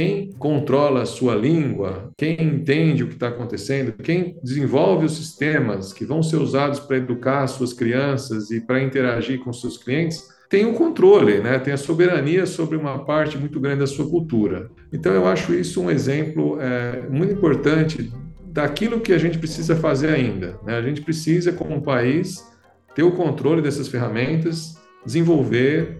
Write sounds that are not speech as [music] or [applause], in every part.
quem controla a sua língua, quem entende o que está acontecendo, quem desenvolve os sistemas que vão ser usados para educar suas crianças e para interagir com seus clientes, tem o controle, né? tem a soberania sobre uma parte muito grande da sua cultura. Então, eu acho isso um exemplo é, muito importante daquilo que a gente precisa fazer ainda. Né? A gente precisa, como país, ter o controle dessas ferramentas, desenvolver,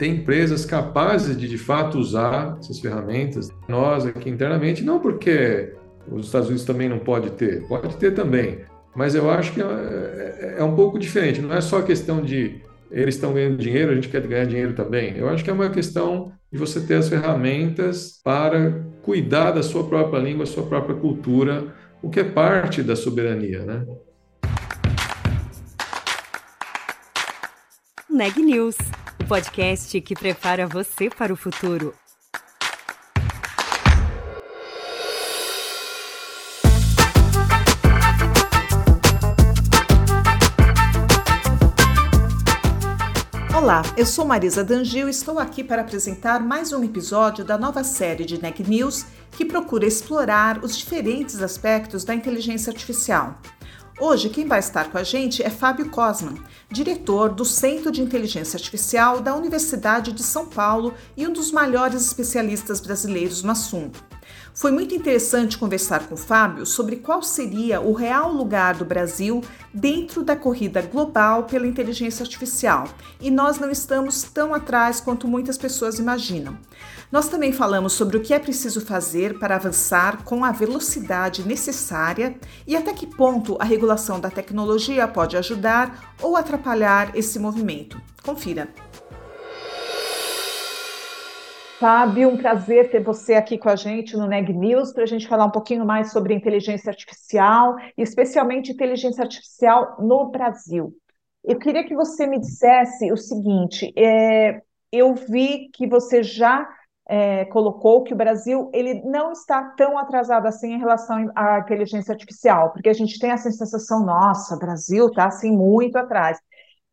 ter empresas capazes de, de fato, usar essas ferramentas. Nós aqui internamente, não porque os Estados Unidos também não pode ter, pode ter também, mas eu acho que é, é, é um pouco diferente. Não é só questão de eles estão ganhando dinheiro, a gente quer ganhar dinheiro também. Eu acho que é uma questão de você ter as ferramentas para cuidar da sua própria língua, sua própria cultura, o que é parte da soberania, né? Neg News, podcast que prepara você para o futuro. Olá, eu sou Marisa Dangil e estou aqui para apresentar mais um episódio da nova série de Neg News que procura explorar os diferentes aspectos da inteligência artificial. Hoje, quem vai estar com a gente é Fábio Cosman, diretor do Centro de Inteligência Artificial da Universidade de São Paulo e um dos maiores especialistas brasileiros no assunto. Foi muito interessante conversar com Fábio sobre qual seria o real lugar do Brasil dentro da corrida global pela inteligência artificial, e nós não estamos tão atrás quanto muitas pessoas imaginam. Nós também falamos sobre o que é preciso fazer para avançar com a velocidade necessária e até que ponto a regulação da tecnologia pode ajudar ou atrapalhar esse movimento. Confira. Fábio, um prazer ter você aqui com a gente no Neg News para a gente falar um pouquinho mais sobre inteligência artificial, especialmente inteligência artificial no Brasil. Eu queria que você me dissesse o seguinte: é, eu vi que você já é, colocou que o Brasil ele não está tão atrasado assim em relação à inteligência artificial, porque a gente tem essa sensação, nossa, o Brasil está assim muito atrás.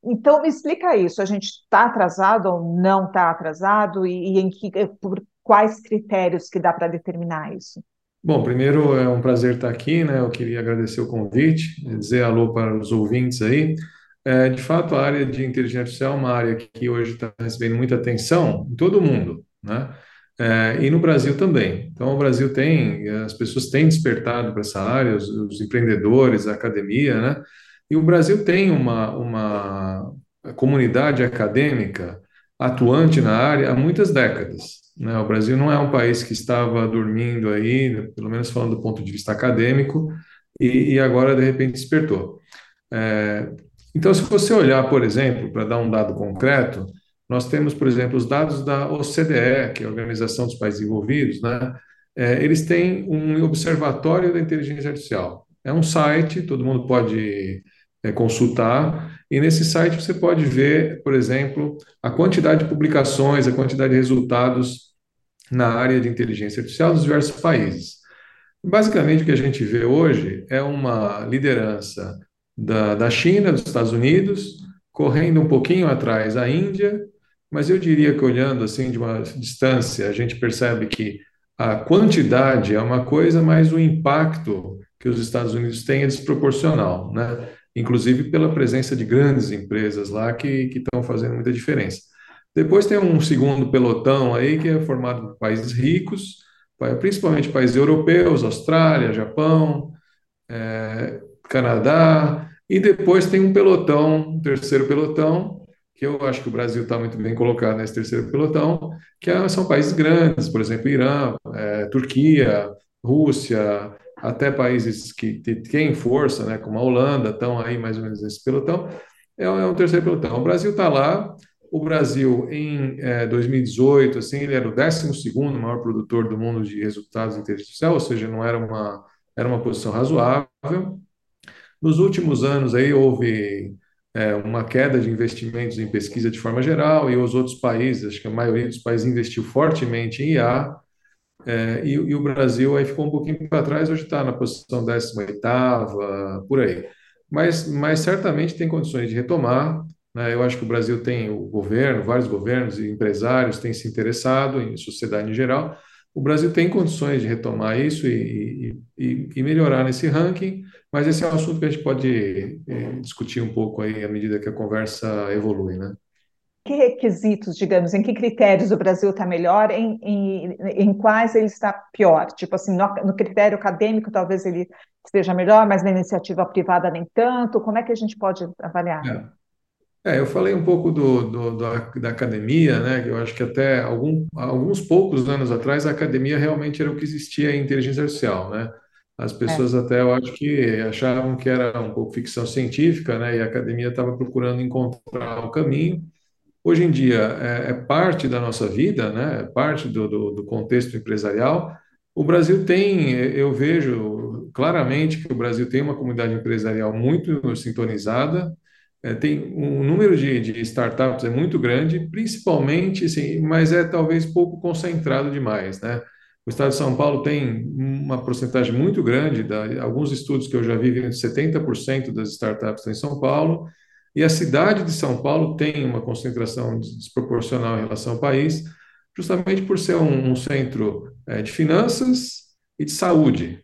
Então, me explica isso. A gente está atrasado ou não está atrasado e, e, em que, por quais critérios que dá para determinar isso? Bom, primeiro é um prazer estar aqui, né? Eu queria agradecer o convite, dizer alô para os ouvintes aí. É, de fato, a área de inteligência artificial é uma área que hoje está recebendo muita atenção em todo o mundo, né? É, e no Brasil também. Então, o Brasil tem, as pessoas têm despertado para essa área, os, os empreendedores, a academia, né? E o Brasil tem uma, uma comunidade acadêmica atuante na área há muitas décadas. Né? O Brasil não é um país que estava dormindo aí, pelo menos falando do ponto de vista acadêmico, e, e agora de repente despertou. É, então, se você olhar, por exemplo, para dar um dado concreto, nós temos, por exemplo, os dados da OCDE, que é a Organização dos Países Envolvidos, né? É, eles têm um observatório da inteligência artificial. É um site, todo mundo pode é, consultar. E nesse site você pode ver, por exemplo, a quantidade de publicações, a quantidade de resultados na área de inteligência artificial dos diversos países. Basicamente, o que a gente vê hoje é uma liderança da, da China, dos Estados Unidos, correndo um pouquinho atrás a Índia, mas eu diria que olhando assim de uma distância, a gente percebe que a quantidade é uma coisa, mas o impacto que os Estados Unidos têm é desproporcional, né? inclusive pela presença de grandes empresas lá que estão fazendo muita diferença. Depois tem um segundo pelotão aí que é formado por países ricos, principalmente países europeus, Austrália, Japão, é, Canadá, e depois tem um pelotão, um terceiro pelotão, que eu acho que o Brasil está muito bem colocado nesse terceiro pelotão, que é, são países grandes, por exemplo, Irã, é, Turquia, Rússia, até países que têm força, né, como a Holanda, estão aí mais ou menos nesse pelotão, é, é um terceiro pelotão. O Brasil está lá, o Brasil em é, 2018, assim, ele era o 12 maior produtor do mundo de resultados artificial, ou seja, não era uma, era uma posição razoável. Nos últimos anos aí houve é, uma queda de investimentos em pesquisa de forma geral, e os outros países, acho que a maioria dos países investiu fortemente em IA, é, e, e, o Brasil aí ficou um pouquinho para trás, hoje está na posição 18ª, por aí. Mas, mas certamente tem condições de retomar. Né? Eu acho que o Brasil tem o governo, vários governos e empresários têm se interessado, em sociedade em geral, o Brasil tem condições de retomar isso e, e, e, melhorar nesse ranking, mas esse é um assunto que a gente pode eh, discutir um pouco aí à medida que a conversa evolui, né? Que requisitos, digamos, em que critérios o Brasil está melhor, em, em, em, quais ele está pior? Tipo assim, no, no critério acadêmico talvez ele esteja melhor, mas na iniciativa privada nem tanto. Como é que a gente pode avaliar? É. É, eu falei um pouco do, do, do, da academia, né? Que eu acho que até algum, alguns poucos anos atrás a academia realmente era o que existia em inteligência artificial, né? As pessoas é. até eu acho que achavam que era um pouco ficção científica, né? E a academia estava procurando encontrar o caminho. Hoje em dia é, é, parte da nossa vida, né? É parte do, do, do contexto empresarial. O Brasil tem, eu vejo claramente que o Brasil tem uma comunidade empresarial muito sintonizada é, tem um número de, de, startups é muito grande, principalmente, assim, mas é talvez pouco concentrado demais, né? O estado de São Paulo tem uma porcentagem muito grande, da, alguns estudos que eu já vi, 70% das startups estão em São Paulo, e a cidade de São Paulo tem uma concentração desproporcional em relação ao país, justamente por ser um, um centro é, de finanças e de saúde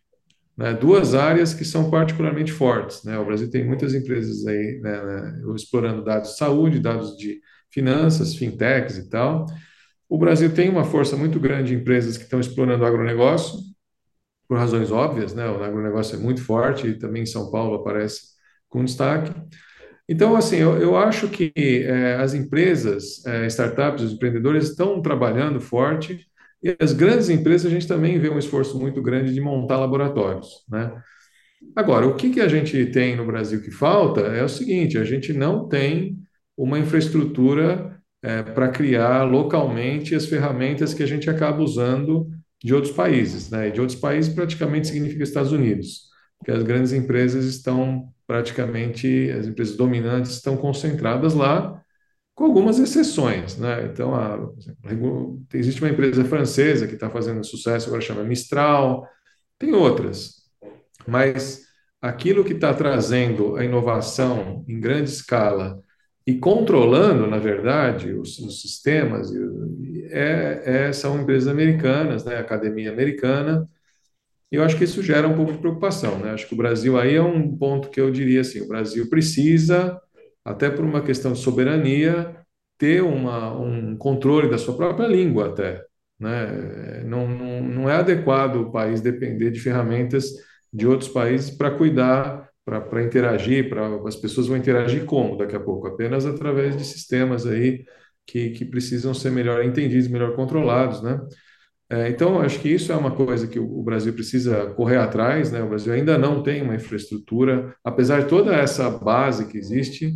né, duas áreas que são particularmente fortes. Né? O Brasil tem muitas empresas aí né, né, explorando dados de saúde, dados de finanças, fintechs e tal. O Brasil tem uma força muito grande de empresas que estão explorando o agronegócio, por razões óbvias, né? o agronegócio é muito forte e também em São Paulo aparece com destaque. Então, assim, eu, eu acho que é, as empresas, é, startups, os empreendedores estão trabalhando forte e as grandes empresas, a gente também vê um esforço muito grande de montar laboratórios, né? Agora, o que, que a gente tem no Brasil que falta é o seguinte: a gente não tem uma infraestrutura é, para criar localmente as ferramentas que a gente acaba usando de outros países, né? E de outros países praticamente significa Estados Unidos, porque as grandes empresas estão praticamente, as empresas dominantes estão concentradas lá com algumas exceções, né? Então, a, existe uma empresa francesa que está fazendo sucesso, agora chama Mistral, tem outras, mas aquilo que está trazendo a inovação em grande escala e controlando, na verdade, os, os sistemas é, é, são empresas americanas, né? Academia americana, e eu acho que isso gera um pouco de preocupação, né? Acho que o Brasil aí é um ponto que eu diria assim, o Brasil precisa até por uma questão de soberania, ter uma, um controle da sua própria língua até. Né? Não, não, não é adequado o país depender de ferramentas de outros países para cuidar, para interagir, para as pessoas vão interagir como daqui a pouco? Apenas através de sistemas aí que, que precisam ser melhor entendidos, melhor controlados, né? É, então, acho que isso é uma coisa que o Brasil precisa correr atrás, né? O Brasil ainda não tem uma infraestrutura, apesar de toda essa base que existe,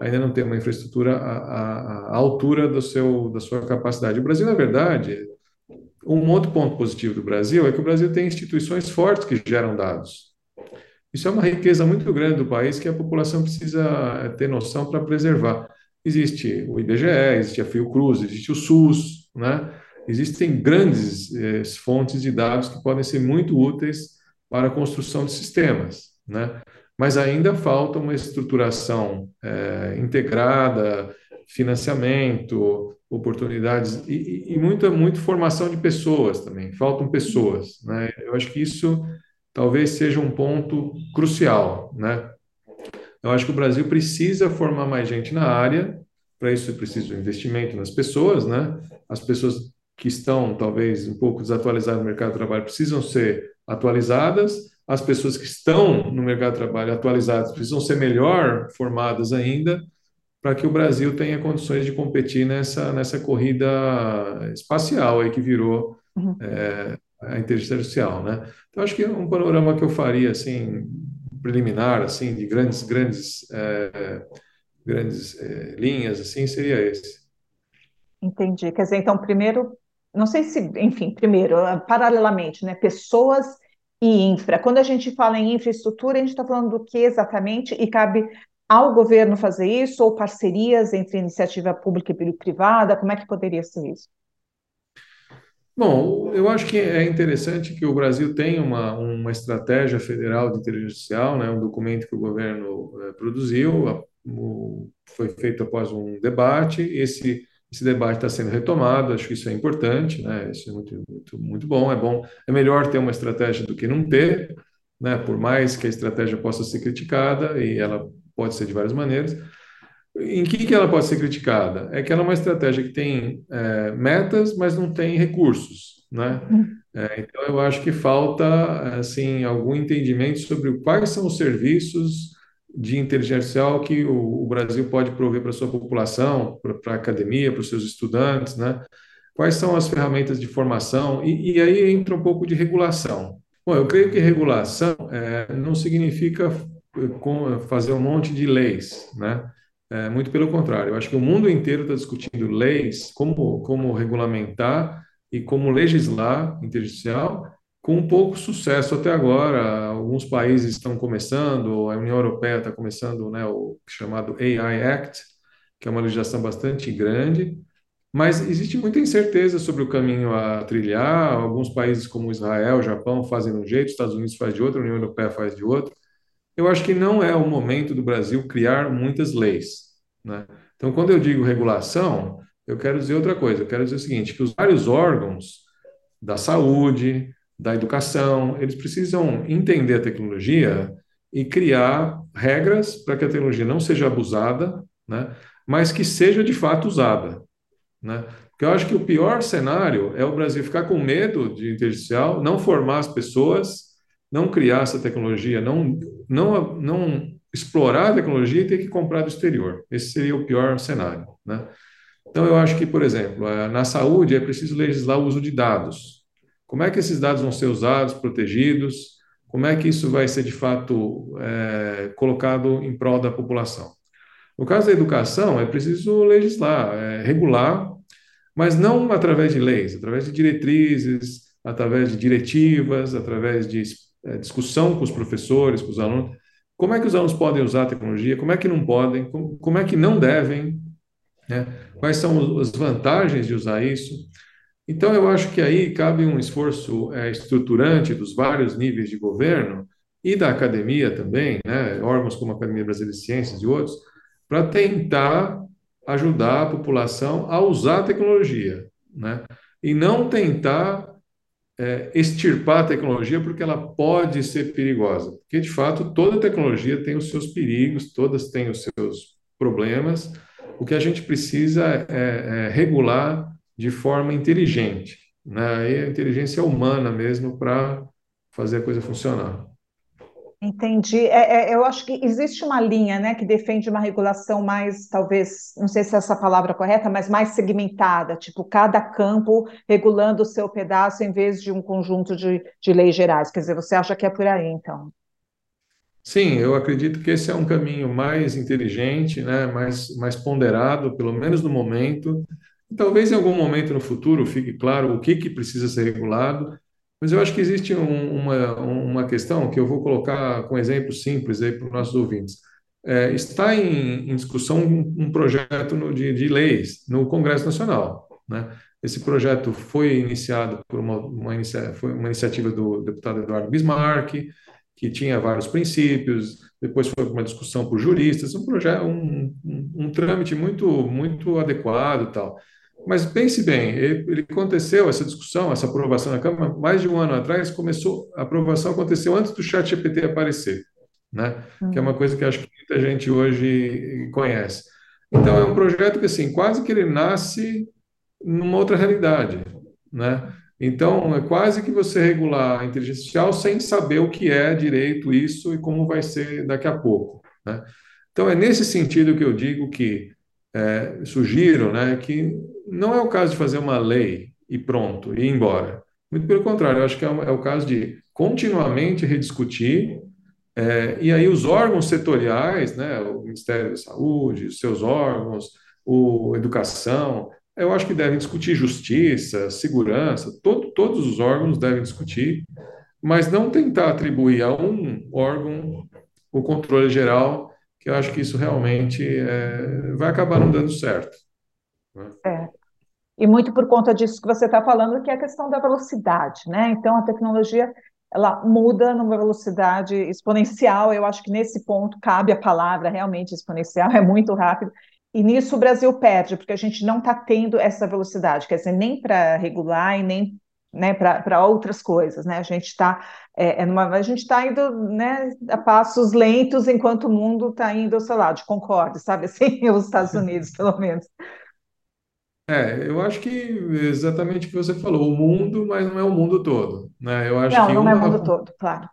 ainda não tem uma infraestrutura à, à, à, altura do seu, da sua capacidade. O Brasil, na verdade, um outro ponto positivo do Brasil é que o Brasil tem instituições fortes que geram dados. Isso é uma riqueza muito grande do país que a população precisa eh, ter noção para preservar. Existe o IBGE, existe a Fiocruz, existe o SUS, né? Existem grandes eh, fontes de dados que podem ser muito úteis para a construção de sistemas, né? Mas ainda falta uma estruturação é, integrada, financiamento, oportunidades e, e, muita, muita formação de pessoas também. Faltam pessoas, né? Eu acho que isso talvez seja um ponto crucial, né? Eu acho que o Brasil precisa formar mais gente na área. Para isso é preciso investimento nas pessoas, né? As pessoas que estão talvez um pouco desatualizadas no mercado de trabalho precisam ser atualizadas as pessoas que estão no mercado de trabalho atualizadas precisam ser melhor formadas ainda para que o Brasil tenha condições de competir nessa, nessa corrida espacial aí que virou uhum. é, a inteligência artificial, né? Então acho que um panorama que eu faria assim preliminar assim de grandes grandes é, grandes é, linhas assim seria esse. Entendi. Quer dizer, então primeiro, não sei se, enfim, primeiro, paralelamente, né, pessoas e infra. Quando a gente fala em infraestrutura, a gente está falando do que exatamente e cabe ao governo fazer isso ou parcerias entre iniciativa pública e privada? Como é que poderia ser isso? Bom, eu acho que é interessante que o Brasil tenha uma, uma estratégia federal de inteligência artificial, né, um documento que o governo é, produziu, a, o, foi feito após um debate. Esse esse debate está sendo retomado, acho que isso é importante, né? Isso é muito, muito, muito bom, é bom, é melhor ter uma estratégia do que não ter, né? Por mais que a estratégia possa ser criticada, e ela pode ser de várias maneiras. Em que, que ela pode ser criticada? É que ela é uma estratégia que tem é, metas, mas não tem recursos, né? É, então, eu acho que falta, assim, algum entendimento sobre quais são os serviços de inteligência artificial que o, o Brasil pode prover para a sua população, para a academia, para os seus estudantes, né? Quais são as ferramentas de formação? E, e aí entra um pouco de regulação. Bom, eu creio que regulação é, não significa fazer um monte de leis, né? É, muito pelo contrário, eu acho que o mundo inteiro está discutindo leis, como, como regulamentar e como legislar interjudicial, com pouco sucesso até agora. Alguns países estão começando, a União Europeia está começando né, o chamado AI Act, que é uma legislação bastante grande, mas existe muita incerteza sobre o caminho a trilhar. Alguns países, como Israel, Japão, fazem de um jeito, Estados Unidos faz de outro, a União Europeia faz de outro. Eu acho que não é o momento do Brasil criar muitas leis. Né? Então, quando eu digo regulação, eu quero dizer outra coisa. Eu quero dizer o seguinte: que os vários órgãos da saúde, da educação, eles precisam entender a tecnologia e criar regras para que a tecnologia não seja abusada, né, mas que seja de fato usada. Né? Porque eu acho que o pior cenário é o Brasil ficar com medo de inteligência não formar as pessoas, não criar essa tecnologia, não, não, não explorar a tecnologia e ter que comprar do exterior. Esse seria o pior cenário. Né? Então, eu acho que, por exemplo, na saúde é preciso legislar o uso de dados. Como é que esses dados vão ser usados, protegidos? Como é que isso vai ser de fato é, colocado em prol da população? No caso da educação, é preciso legislar, é, regular, mas não através de leis, através de diretrizes, através de diretivas, através de é, discussão com os professores, com os alunos. Como é que os alunos podem usar a tecnologia? Como é que não podem? Como, como é que não devem? Né? Quais são as vantagens de usar isso? Então, eu acho que aí cabe um esforço é, estruturante dos vários níveis de governo e da academia também, né, órgãos como a Academia Brasileira de Ciências e outros, para tentar ajudar a população a usar a tecnologia, né, e não tentar é, extirpar a tecnologia porque ela pode ser perigosa, porque de fato toda tecnologia tem os seus perigos, todas têm os seus problemas. O que a gente precisa é, é regular de forma inteligente. Né? E a inteligência humana mesmo para fazer a coisa funcionar. Entendi. É, é, eu acho que existe uma linha né, que defende uma regulação mais, talvez, não sei se essa palavra é correta, mas mais segmentada, tipo, cada campo regulando o seu pedaço em vez de um conjunto de, de leis gerais. Quer dizer, você acha que é por aí, então? Sim, eu acredito que esse é um caminho mais inteligente, né, mais, mais ponderado, pelo menos no momento, Talvez em algum momento no futuro fique claro o que, que precisa ser regulado, mas eu acho que existe um, uma, uma questão que eu vou colocar com exemplo simples aí para os nossos ouvintes. É, está em, em, discussão um, um projeto no, de, de, leis no Congresso Nacional. Né? Esse projeto foi iniciado por uma, uma, inicia, foi uma iniciativa do deputado Eduardo Bismarck, que tinha vários princípios, depois foi uma discussão por juristas, um projeto, um, um, um trâmite muito, muito adequado tal. Mas pense bem, ele, aconteceu essa discussão, essa aprovação na Câmara, mais de um ano atrás, começou, a aprovação aconteceu antes do chat GPT aparecer, né? Uhum. Que é uma coisa que acho que muita gente hoje conhece. Então, é um projeto que, assim, quase que ele nasce numa outra realidade, né? Então, é quase que você regular a inteligência artificial sem saber o que é direito isso e como vai ser daqui a pouco, né? Então, é nesse sentido que eu digo que é, sugiro né, que não é o caso de fazer uma lei e pronto, e ir embora. Muito pelo contrário, eu acho que é, é o caso de continuamente rediscutir, é, e aí os órgãos setoriais, né, o Ministério da Saúde, os seus órgãos, o Educação, eu acho que devem discutir justiça, segurança, todo, todos os órgãos devem discutir, mas não tentar atribuir a um órgão o controle geral, que eu acho que isso realmente é, vai acabar não dando certo. Né? É. E muito por conta disso que você está falando, que é a questão da velocidade, né? Então, a tecnologia ela muda numa velocidade exponencial. Eu acho que nesse ponto cabe a palavra realmente exponencial, [laughs] é muito rápido. E nisso o Brasil perde, porque a gente não está tendo essa velocidade, quer dizer, nem para regular e nem né, para outras coisas, né? A gente está é, é a gente está indo né, a passos lentos enquanto o mundo está indo, sei lá, de concorde, sabe [laughs] assim, os Estados Unidos, pelo menos. É, eu acho que exatamente o que você falou, o mundo, mas não é o mundo todo, né? Eu acho não, que não uma, é o mundo todo, claro.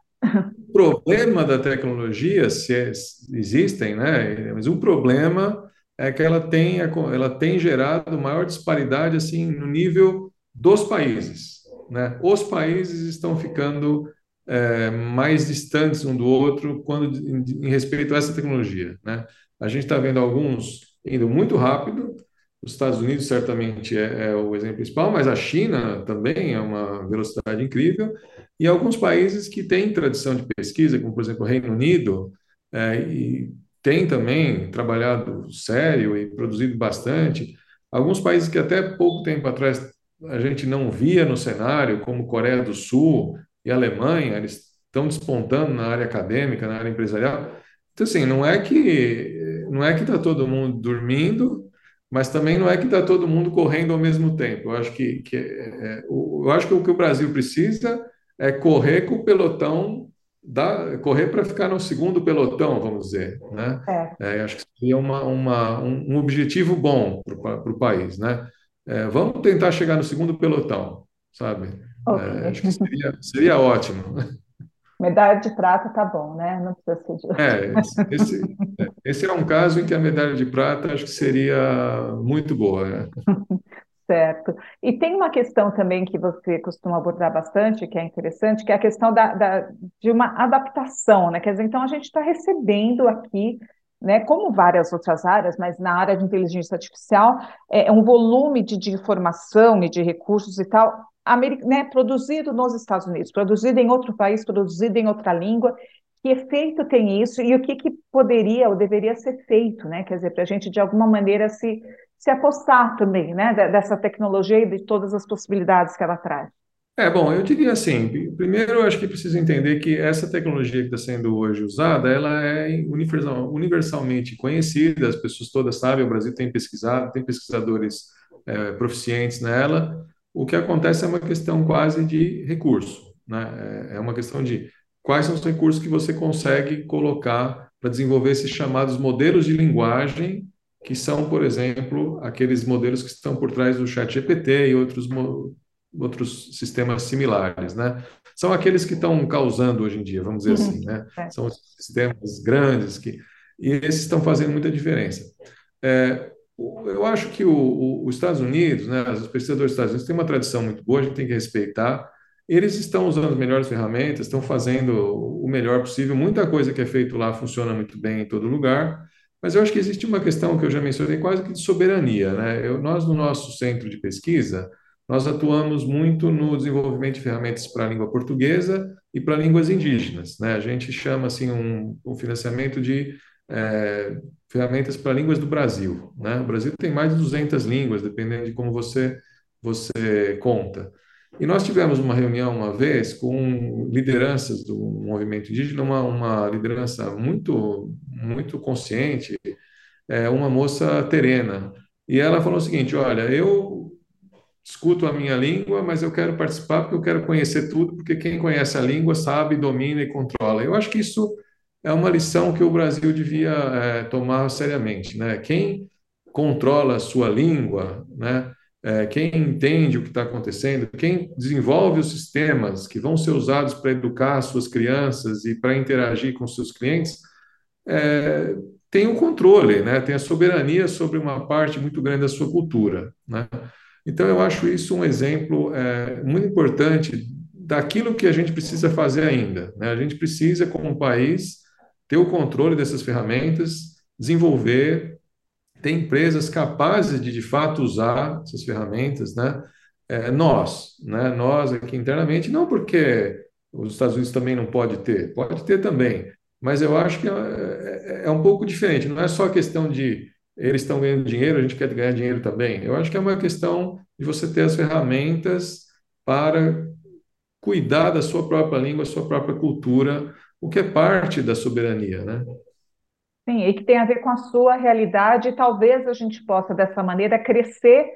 O [laughs] problema da tecnologia, se, é, existem, né? Mas o problema é que ela tem, ela tem gerado maior disparidade assim no nível dos países. Né? Os países estão ficando é, mais distantes um do outro quando em, em respeito a essa tecnologia. Né? A gente está vendo alguns indo muito rápido. Os Estados Unidos certamente é, é, o exemplo principal, mas a China também é uma velocidade incrível. E alguns países que têm tradição de pesquisa, como por exemplo o Reino Unido, é, e tem também trabalhado sério e produzido bastante. Alguns países que até pouco tempo atrás a gente não via no cenário, como Coreia do Sul e Alemanha, eles estão despontando na área acadêmica, na área empresarial. Então, assim, não é que não é que está todo mundo dormindo, mas também não é que está todo mundo correndo ao mesmo tempo. Eu acho que, que é, é eu acho que o que o Brasil precisa é correr com o pelotão da, correr para ficar no segundo pelotão, vamos dizer, né? É. É, acho que seria uma, uma, um, um objetivo bom para o país, né? É, vamos tentar chegar no segundo pelotão, sabe? Okay. É, acho que seria, seria ótimo. [laughs] Medalha de prata tá bom, né? Não precisa ser de... É, esse, esse é um caso em que a medalha de prata acho que seria muito boa, né? [laughs] Certo. E tem uma questão também que você costuma abordar bastante, que é interessante, que é a questão da, da de uma adaptação, né? Quer dizer, então a gente está recebendo aqui, né, como várias outras áreas, mas na área de inteligência artificial, é, é um volume de, de informação e de recursos e tal, né, produzido nos Estados Unidos, produzido em outro país, produzido em outra língua, que efeito tem isso e o que, que poderia ou deveria ser feito, né? Quer dizer, para a gente de alguma maneira se se apostar também, né, dessa tecnologia e de todas as possibilidades que ela traz? É, bom, eu diria assim, primeiro eu acho que precisa entender que essa tecnologia que está sendo hoje usada, ela é universal, universalmente conhecida, as pessoas todas sabem, o Brasil tem pesquisado, tem pesquisadores é, proficientes nela, o que acontece é uma questão quase de recurso, né? É, é uma questão de quais são os recursos que você consegue colocar para desenvolver esses chamados modelos de linguagem que são, por exemplo, aqueles modelos que estão por trás do Chat GPT e outros, outros sistemas similares, né? São aqueles que estão causando hoje em dia, vamos dizer uhum. assim, né? É. São sistemas grandes que e esses estão fazendo muita diferença. É, eu acho que os Estados Unidos, né, os pesquisadores dos Estados Unidos têm uma tradição muito boa, a gente tem que respeitar. Eles estão usando as melhores ferramentas, estão fazendo o melhor possível. Muita coisa que é feito lá funciona muito bem em todo lugar. Mas eu acho que existe uma questão que eu já mencionei, quase que de soberania. Né? Eu, nós, no nosso centro de pesquisa, nós atuamos muito no desenvolvimento de ferramentas para a língua portuguesa e para línguas indígenas. Né? A gente chama assim um, um financiamento de é, ferramentas para línguas do Brasil. Né? O Brasil tem mais de 200 línguas, dependendo de como você, você conta. E nós tivemos uma reunião uma vez com lideranças do movimento indígena, uma, uma liderança muito, muito consciente, é, uma moça terena. E ela falou o seguinte: Olha, eu escuto a minha língua, mas eu quero participar porque eu quero conhecer tudo, porque quem conhece a língua sabe, domina e controla. Eu acho que isso é uma lição que o Brasil devia é, tomar seriamente. Né? Quem controla a sua língua, né? é, quem entende o que está acontecendo, quem desenvolve os sistemas que vão ser usados para educar suas crianças e para interagir com seus clientes, é, tem o controle, né? tem a soberania sobre uma parte muito grande da sua cultura. Né? Então, eu acho isso um exemplo é, muito importante daquilo que a gente precisa fazer ainda. Né? A gente precisa, como país, ter o controle dessas ferramentas, desenvolver, tem empresas capazes de, de fato, usar essas ferramentas, né? É, nós, né? Nós aqui internamente, não porque os Estados Unidos também não pode ter, pode ter também, mas eu acho que é, é, é um pouco diferente, não é só questão de eles estão ganhando dinheiro, a gente quer ganhar dinheiro também. Eu acho que é uma questão de você ter as ferramentas para cuidar da sua própria língua, sua própria cultura, o que é parte da soberania, né? Sim, e que tem a ver com a sua realidade, e talvez a gente possa, dessa maneira, crescer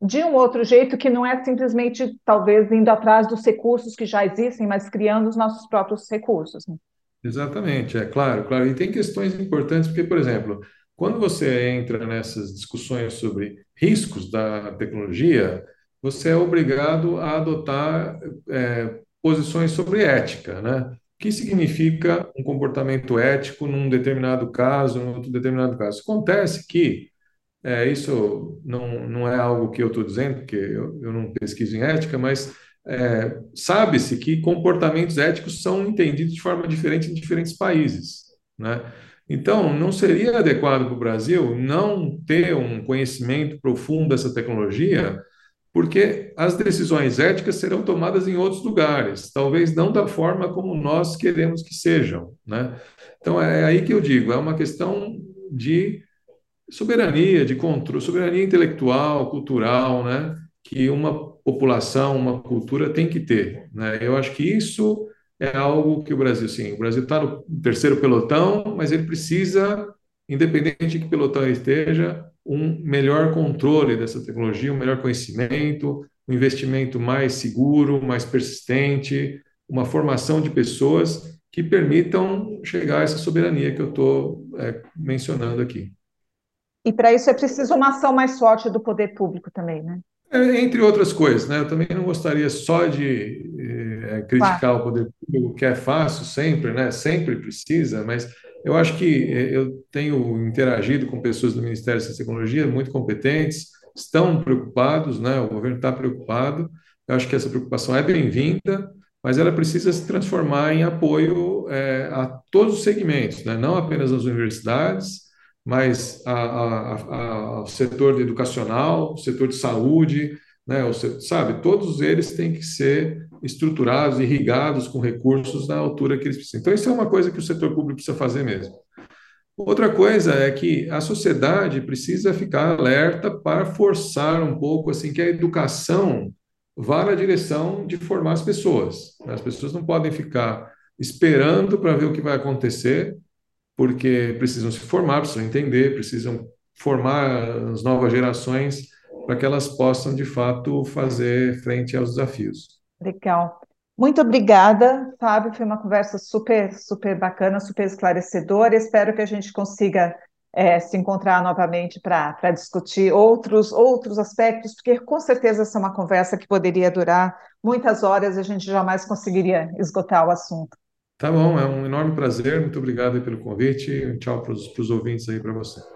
de um outro jeito que não é simplesmente, talvez, indo atrás dos recursos que já existem, mas criando os nossos próprios recursos. Né? Exatamente, é claro, claro. E tem questões importantes, porque, por exemplo, quando você entra nessas discussões sobre riscos da tecnologia, você é obrigado a adotar é, posições sobre ética, né? O que significa um comportamento ético num determinado caso, num outro determinado caso? Acontece que é, isso não, não é algo que eu estou dizendo, porque eu, eu não pesquiso em ética, mas é, sabe-se que comportamentos éticos são entendidos de forma diferente em diferentes países, né? Então, não seria adequado para o Brasil não ter um conhecimento profundo dessa tecnologia, porque as decisões éticas serão tomadas em outros lugares, talvez não da forma como nós queremos que sejam, né? Então, é aí que eu digo, é uma questão de soberania, de controle, soberania intelectual, cultural, né? Que uma população, uma cultura tem que ter, né? Eu acho que isso é algo que o Brasil, sim, o Brasil está no terceiro pelotão, mas ele precisa, independente de que pelotão ele esteja, um melhor controle dessa tecnologia, um melhor conhecimento, um investimento mais seguro, mais persistente, uma formação de pessoas que permitam chegar a essa soberania que eu estou é, mencionando aqui. E para isso é preciso uma ação mais forte do poder público também, né? É, entre outras coisas, né? Eu também não gostaria só de é, criticar claro. o poder público, que é fácil sempre, né? Sempre precisa, mas eu acho que é, eu tenho interagido com pessoas do Ministério da Tecnologia muito competentes, estão preocupados, né? O governo está preocupado. Eu acho que essa preocupação é bem-vinda, mas ela precisa se transformar em apoio é, a todos os segmentos, né? Não apenas as universidades mas a, a, a, ao setor educacional, o setor de saúde, né, o, sabe, todos eles têm que ser estruturados, irrigados com recursos na altura que eles precisam. Então, isso é uma coisa que o setor público precisa fazer mesmo. Outra coisa é que a sociedade precisa ficar alerta para forçar um pouco assim que a educação vá na direção de formar as pessoas. As pessoas não podem ficar esperando para ver o que vai acontecer, porque precisam se formar, precisam entender, precisam formar as novas gerações para que elas possam, de fato, fazer frente aos desafios. Legal. Muito obrigada, Fábio. Foi uma conversa super, super bacana, super esclarecedora. Espero que a gente consiga é, se encontrar novamente para discutir outros, outros aspectos, porque com certeza essa é uma conversa que poderia durar muitas horas e a gente jamais conseguiria esgotar o assunto. Tá bom, é um enorme prazer. Muito obrigado pelo convite. Tchau para os ouvintes aí para você.